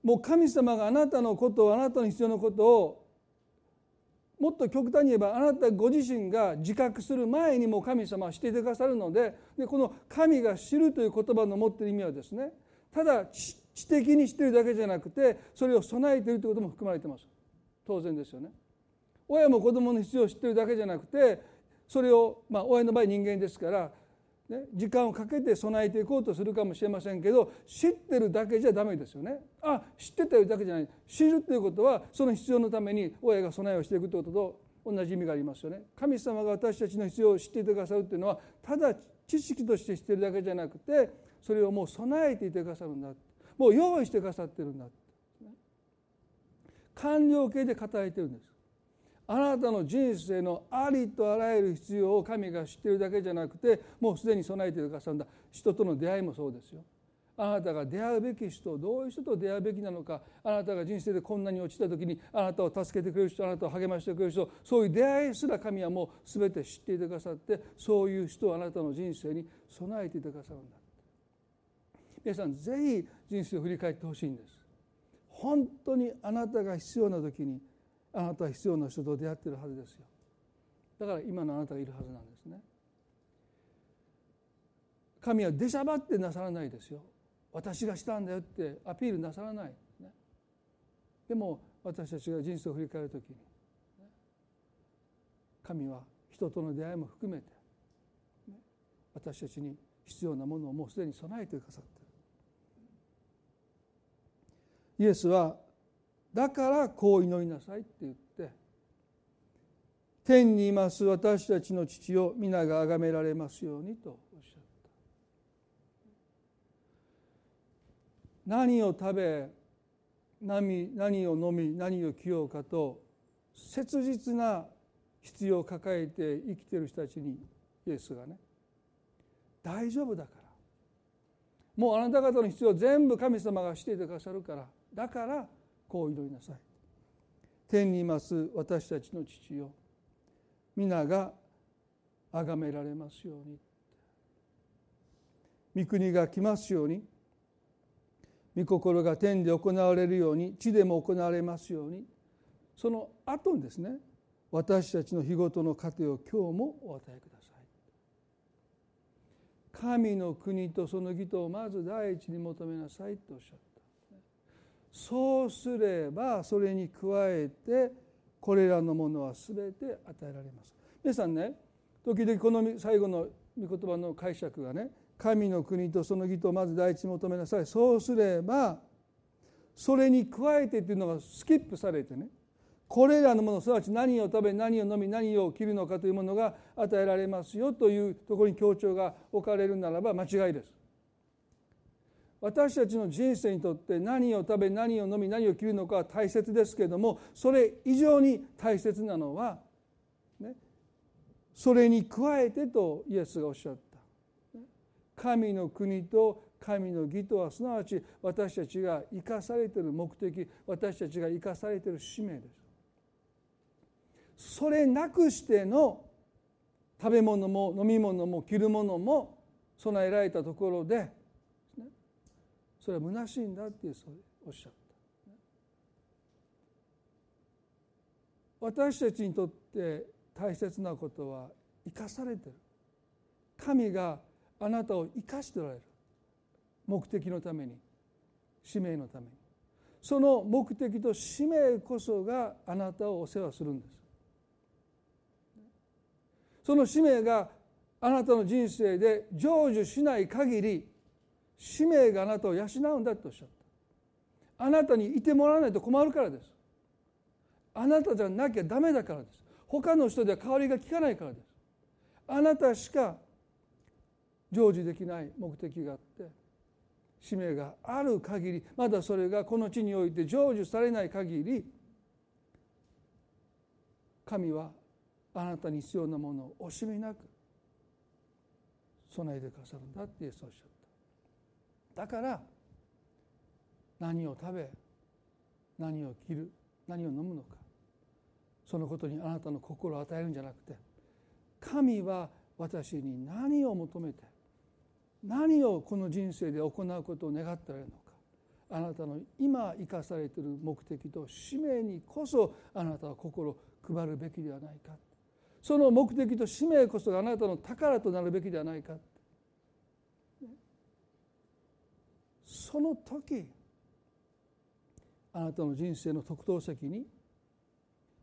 もう神様があなたのことをあなたの必要なことをもっと極端に言えばあなたご自身が自覚する前にも神様はしていてくださるのででこの神が知るという言葉の持っている意味はですねただ知的に知っているだけじゃなくてそれを備えているということも含まれています。当然ですよね親も子供の必要を知ってるだけじゃなくてそれを、まあ、親の場合人間ですからね、時間をかけて備えていこうとするかもしれませんけど知ってるだけじゃダメですよね。あ知ってたよだけじゃない知るということはその必要のために親が備えをしていくということと同じ意味がありますよね。神様が私たちの必要を知っていてくださるというのはただ知識として知ってるだけじゃなくてそれをもう備えていてくださるんだもう用意してくださってるんだ完了形で語えてるんです。あなたの人生のありとあらゆる必要を神が知っているだけじゃなくてもうすでに備えているくださるんだ。人との出会いもそうですよ。あなたが出会うべき人どういう人と出会うべきなのかあなたが人生でこんなに落ちた時にあなたを助けてくれる人あなたを励ましてくれる人そういう出会いすら神はもう全て知っていてくださってそういう人をあなたの人生に備えていてくださるんだ皆さんぜひ人生を振り返ってほしいんです。本当にあなたが必要な時にあなたは必要な人と出会ってるはずですよ。だから今のあなたがいるはずなんですね。神は出しゃばってなさらないですよ。私がしたんだよってアピールなさらない、ね、でも私たちが人生を振り返る時に神は人との出会いも含めて私たちに必要なものをもうすでに備えてくださっているイエスはだからこう祈りなさいって言って天にいます私たちの父を皆が崇められますようにとおっしゃった。何を食べ何何を飲み何を着ようかと切実な必要を抱えて生きてる人たちにイエスがね大丈夫だから。もうあなた方の必要全部神様がしていてくださるからだからこう祈りなさい。天にいます私たちの父よ。皆が崇められますように。御国が来ますように。御心が天で行われるように。地でも行われますように。その後にですね私たちの日ごとの糧を今日もお与えください。神の国とその義とをまず第一に求めなさいとおっしゃった。そうすればそれに加えてこれらのものは全て与えられます皆さんね時々この最後の御言葉の解釈がね神の国とその義とまず第一求めなさいそうすればそれに加えてっていうのがスキップされてねこれらのものすなわち何を食べ何を飲み何を着るのかというものが与えられますよというところに強調が置かれるならば間違いです。私たちの人生にとって何を食べ何を飲み何を着るのかは大切ですけれどもそれ以上に大切なのは、ね、それに加えてとイエスがおっしゃった。神の国と神の義とはすなわち私たちが生かされている目的私たちが生かされている使命です。それなくしての食べ物も飲み物も着るものも備えられたところでそれは虚しいんだっていうそうおっしゃった。私たちにとって大切なことは生かされてる。神があなたを生かしておられる。目的のために使命のために。その目的と使命こそがあなたをお世話するんです。その使命があなたの人生で成就しない限り使命があなたを養うんだとおっしゃった。あなたにいてもらわないと困るからです。あなたじゃなきゃダメだからです。他の人では代わりが利かないからです。あなたしか成就できない目的があって使命がある限りまだそれがこの地において成就されない限り神はあなたに必要なものを惜しみなく備えてくださるんだってイエスおっしゃった。だから何を食べ何を着る何を飲むのか。そのことにあなたの心を与えるんじゃなくて神は私に何を求めて何をこの人生で行うことを願っておられるのか。あなたの今生かされている目的と使命にこそあなたは心を配るべきではないか。その目的と使命こそがあなたの宝となるべきではないか。その時あなたの人生の特等席に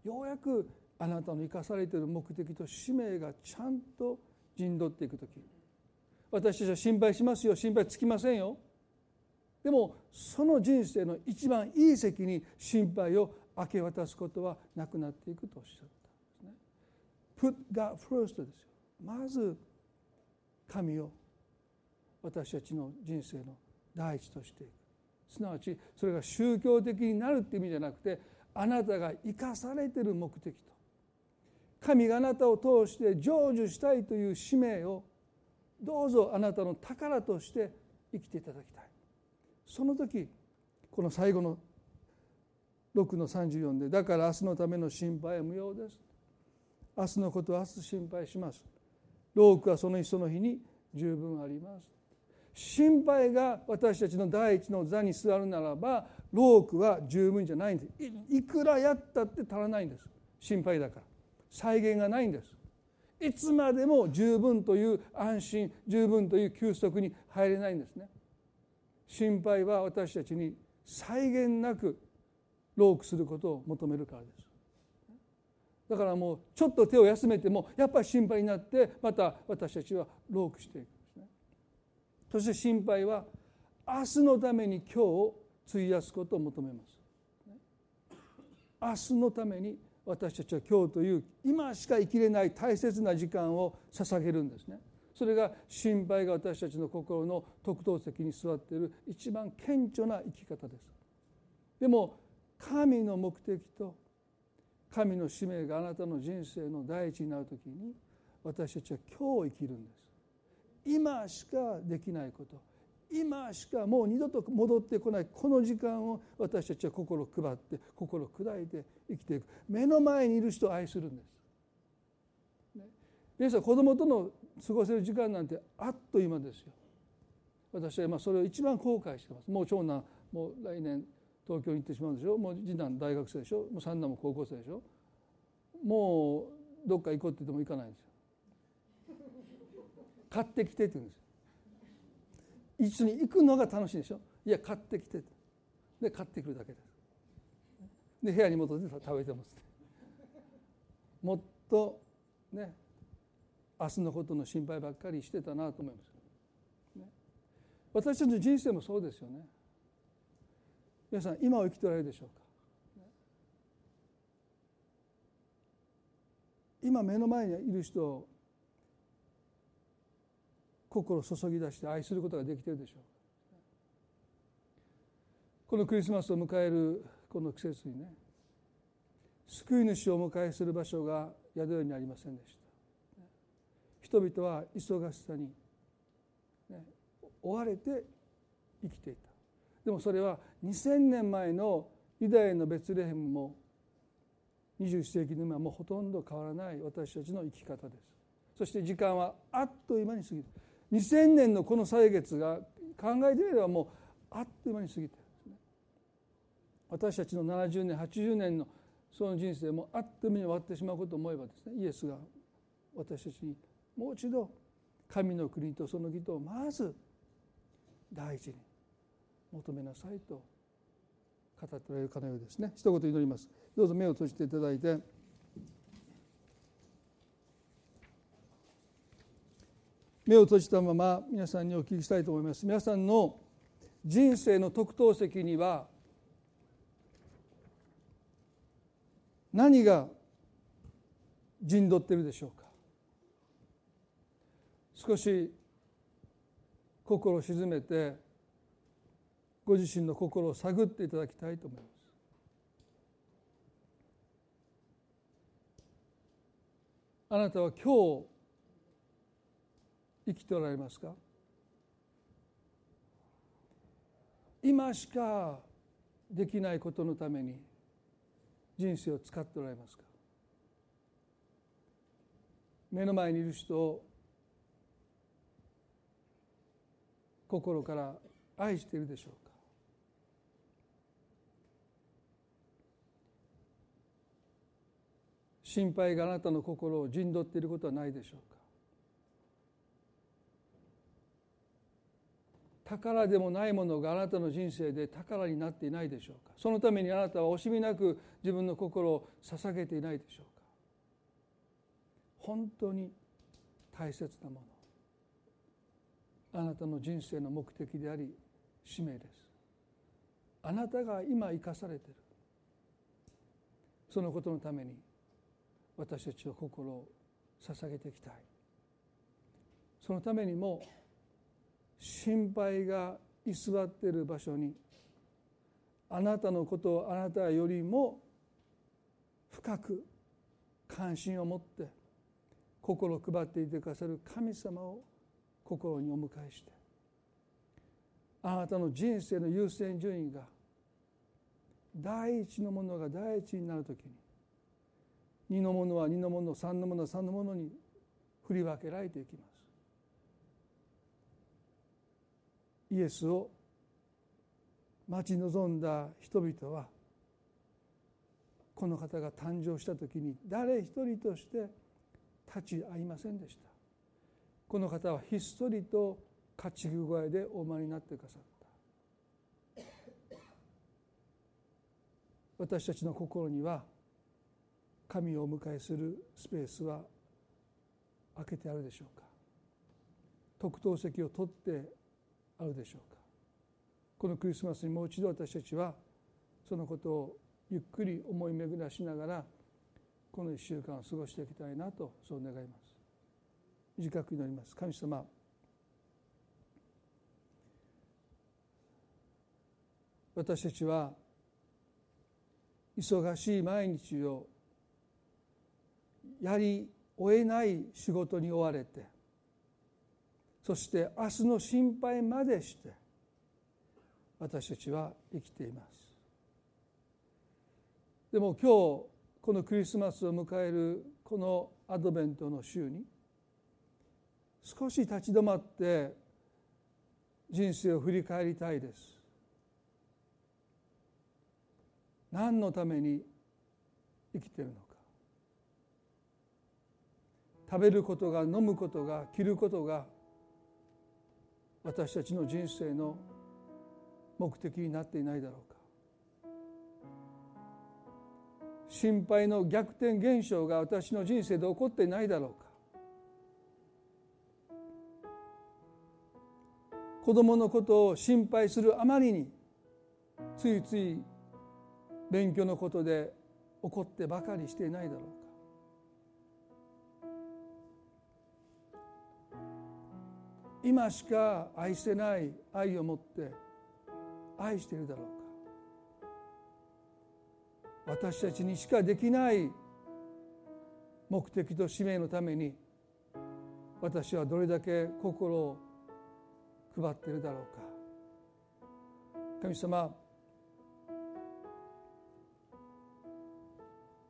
ようやくあなたの生かされている目的と使命がちゃんと陣取っていく時私たちは心配しますよ心配つきませんよでもその人生の一番いい席に心配を明け渡すことはなくなっていくとおっしゃったんですね。Put God first ですよ。まず神を私たちの人生の第一としていくすなわちそれが宗教的になるって意味じゃなくてあなたが生かされている目的と。神があなたを通して成就したいという使命をどうぞあなたの宝として生きていただきたい。その時この最後の6の34で「だから明日のための心配は無用です」「明日のことは明日心配します」「労苦はその日その日に十分あります」心配が私たちの第一の座に座るならば労苦は十分じゃないんです。いくらやったって足らないんです。心配だから。再現がないんです。いつまでも十分という安心十分という休息に入れないんですね。心配は私たちに際限なく労苦することを求めるからです。だからもうちょっと手を休めてもやっぱり心配になってまた私たちは労苦していく。そして心配は明日のために今日を費やすことを求めます。明日のために私たちは今日という今しか生きれない大切な時間を捧げるんですね。それが心配が私たちの心の特等席に座っている一番顕著な生き方です。でも神の目的と神の使命があなたの人生の第一になる時に私たちは今日を生きるんです。今しかできないこと今しかもう二度と戻ってこないこの時間を私たちは心配って心を砕いて生きていく目の前にいる人を愛するんです。ね、皆さん子供との過ごせる時間なんてあっという間ですよ。私は今それを一番後悔してます。もう長男もう来年東京に行ってしまうんでしょもう次男大学生でしょもう三男も高校生でしょもうどっか行こうって言っても行かないんですよ。買ってきてって言うんです。よ。一緒に行くのが楽しいでしょ。いや買ってきてで買ってくるだけです。で部屋に戻って食べてます、もっとね明日のことの心配ばっかりしてたなと思います、ね、私たちの人生もそうですよね。皆さん今を生きておられるでしょうか。今目の前にいる人を心を注ぎ出して愛することができているでしょう。このクリスマスを迎えるこの季節にね救い主をお迎えする場所が宿屋にありませんでした。人々は忙しさに、ね、追われて生きていた。でもそれは2000年前のユダヤのベツレヘムも21世紀の今もほとんど変わらない私たちの生き方です。そして時間はあっという間に過ぎる。2000年のこの歳月が考えてみればもうあっという間に過ぎてる私たちの70年80年のその人生もあっという間に終わってしまうことを思えばですねイエスが私たちにもう一度神の国とその義とをまず第一に求めなさいと語っておられるかのようですね。一言祈ります。どうぞ目を閉じていただいて。目を閉じたまま皆さんにお聞きしたいと思います。皆さんの人生の特等席には何が陣取っているでしょうか。少し心を静めてご自身の心を探っていただきたいと思います。あなたは今日生きておられますか？今しかできないことのために人生を使っておられますか？目の前にいる人を心から愛しているでしょうか？心配があなたの心を陣取っていることはないでしょうか？宝でもないものがあなたの人生で宝になっていないでしょうか？そのためにあなたは惜しみなく自分の心を捧げていないでしょうか？本当に大切なもの。あなたの人生の目的であり使命です。あなたが今生かされている。そのことのために私たちは心を捧げていきたい。そのためにも心配が居座っている場所にあなたのことをあなたよりも深く関心を持って心を配っていてくださる神様を心にお迎えしてあなたの人生の優先順位が第一のものが第一になるときに二のものは二のもの三のものは三のものに振り分けられていきます。イエスを待ち望んだ人々はこの方が誕生した時に誰一人として立ち会いませんでした。この方はひっそりと勝ち具合でお生まれになってくださった。私たちの心には神をお迎えするスペースは開けてあるでしょうか。特等席を取ってあるでしょうか？このクリスマスにもう一度私たちはそのことをゆっくり思い巡らしながらこの1週間を過ごしていきたいなとそう願います。短く祈ります。神様私たちは忙しい毎日をやり終えない仕事に追われてそして明日の心配までして私たちは生きています。でも今日このクリスマスを迎えるこのアドベントの週に少し立ち止まって人生を振り返りたいです。何のために生きてるのか。食べることが飲むことが着ることが私たちの人生の目的になっていないだろうか。心配の逆転現象が私の人生で起こっていないだろうか。子供のことを心配するあまりについつい勉強のことで怒ってばかりしていないだろうか。今しか愛せない愛を持って愛しているだろうか。私たちにしかできない目的と使命のために私はどれだけ心を配っているだろうか。神様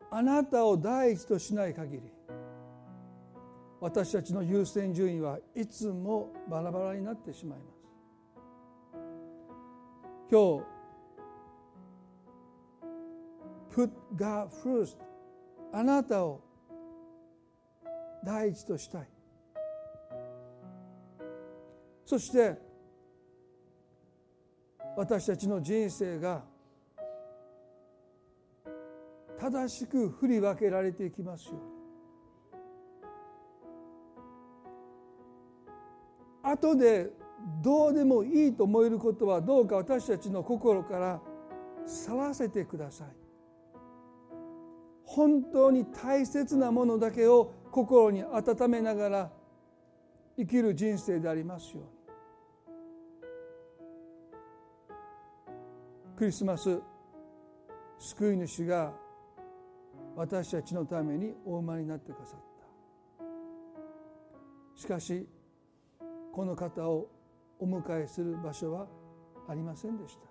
あなたを第一としない限り私たちの優先順位はいつもバラバラになってしまいます。今日 Put God first あなたを第一としたい。そして私たちの人生が正しく振り分けられていきますように。後でどうでもいいと思えることはどうか私たちの心から去らせてください。本当に大切なものだけを心に温めながら生きる人生でありますように。クリスマス救い主が私たちのためにお生まれになってくださった。しかしこの方をお迎えする場所はありませんでした。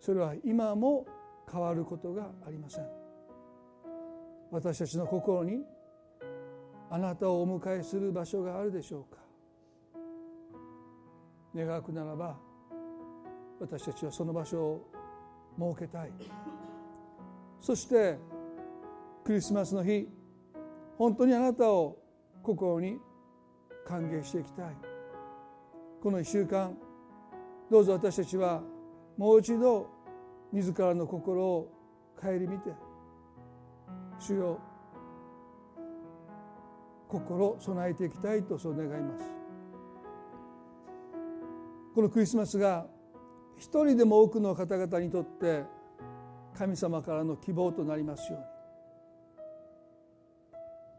それは今も変わることがありません。私たちの心にあなたをお迎えする場所があるでしょうか。願くならば私たちはその場所を設けたい。そしてクリスマスの日本当にあなたを心に歓迎していきたい。この1週間どうぞ私たちはもう一度自らの心を顧みて主よ心備えていきたいとそう願います。このクリスマスが一人でも多くの方々にとって神様からの希望となりますように。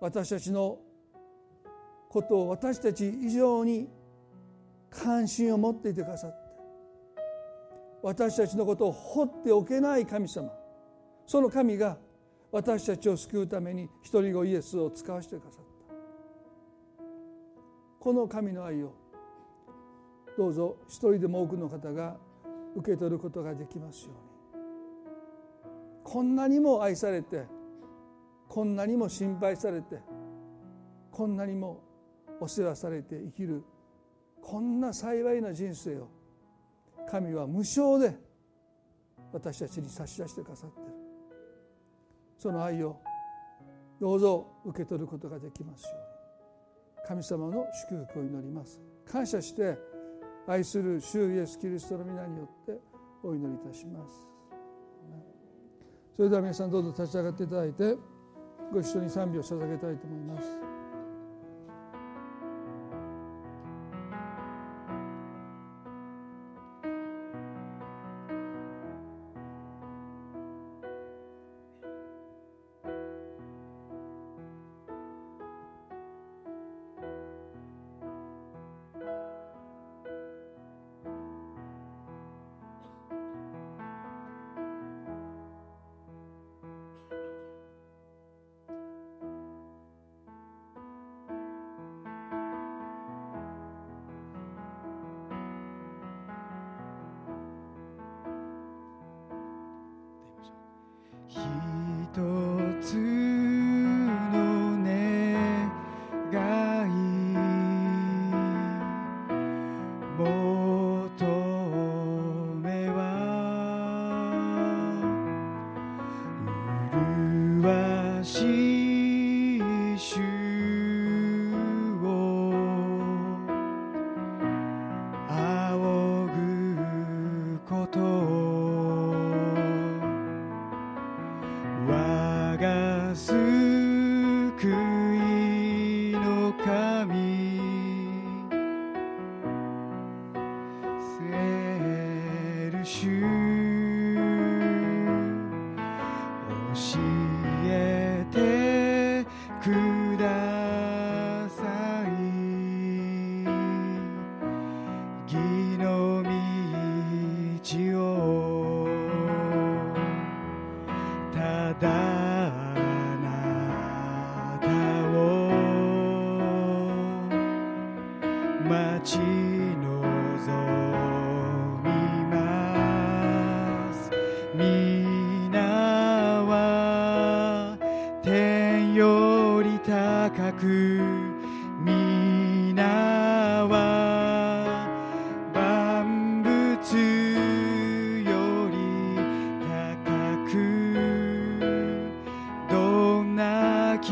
私たちのことを私たち以上に関心を持っていてくださって私たちのことを放っておけない神様その神が私たちを救うために一人子イエスを使わせてくださった。この神の愛をどうぞ一人でも多くの方が受け取ることができますように。こんなにも愛されてこんなにも心配されてこんなにもお世話されて生きるこんな幸いな人生を神は無償で私たちに差し出してくださっている。その愛をどうぞ受け取ることができますように。神様の祝福を祈ります。感謝して愛する主イエスキリストの皆によってお祈りいたします。それでは皆さんどうぞ立ち上がっていただいてご一緒に賛美を捧げたいと思います。Cristo.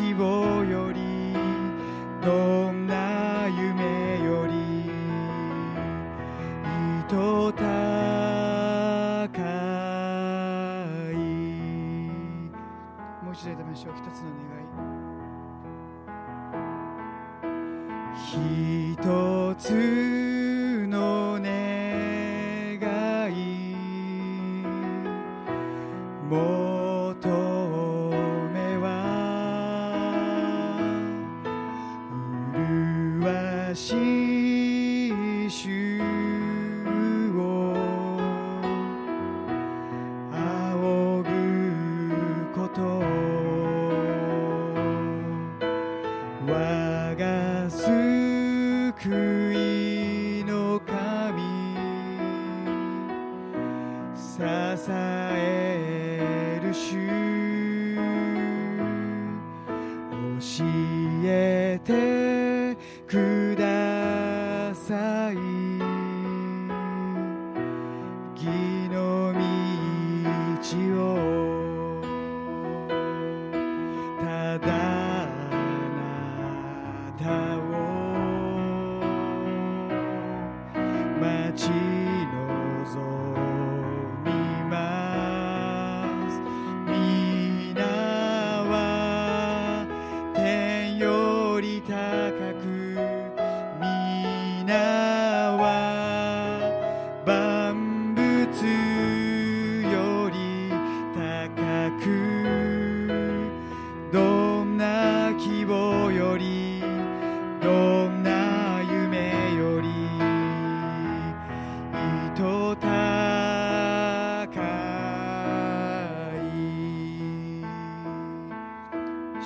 希望よりどん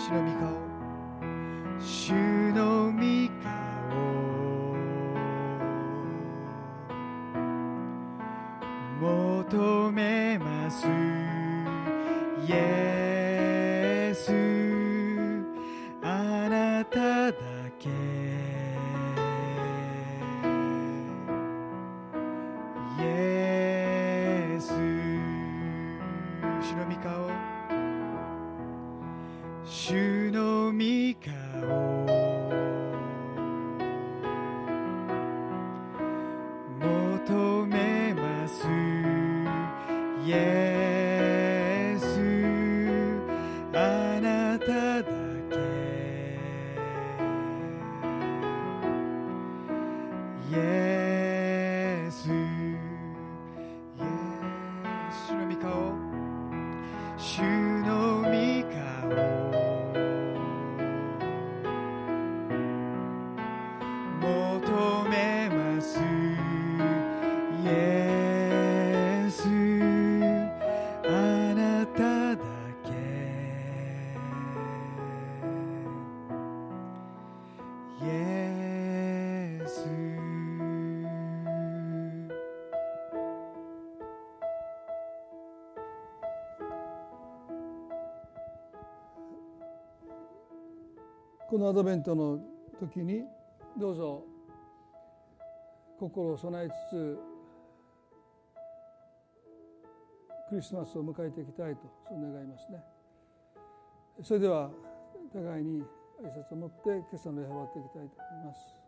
主の御顔主の御顔求めます。イこのアドベントの時にどうぞ心を備えつつクリスマスを迎えていきたいとそう願いますね。それでは互いに挨拶を持って今朝の礼を終わっていきたいと思います。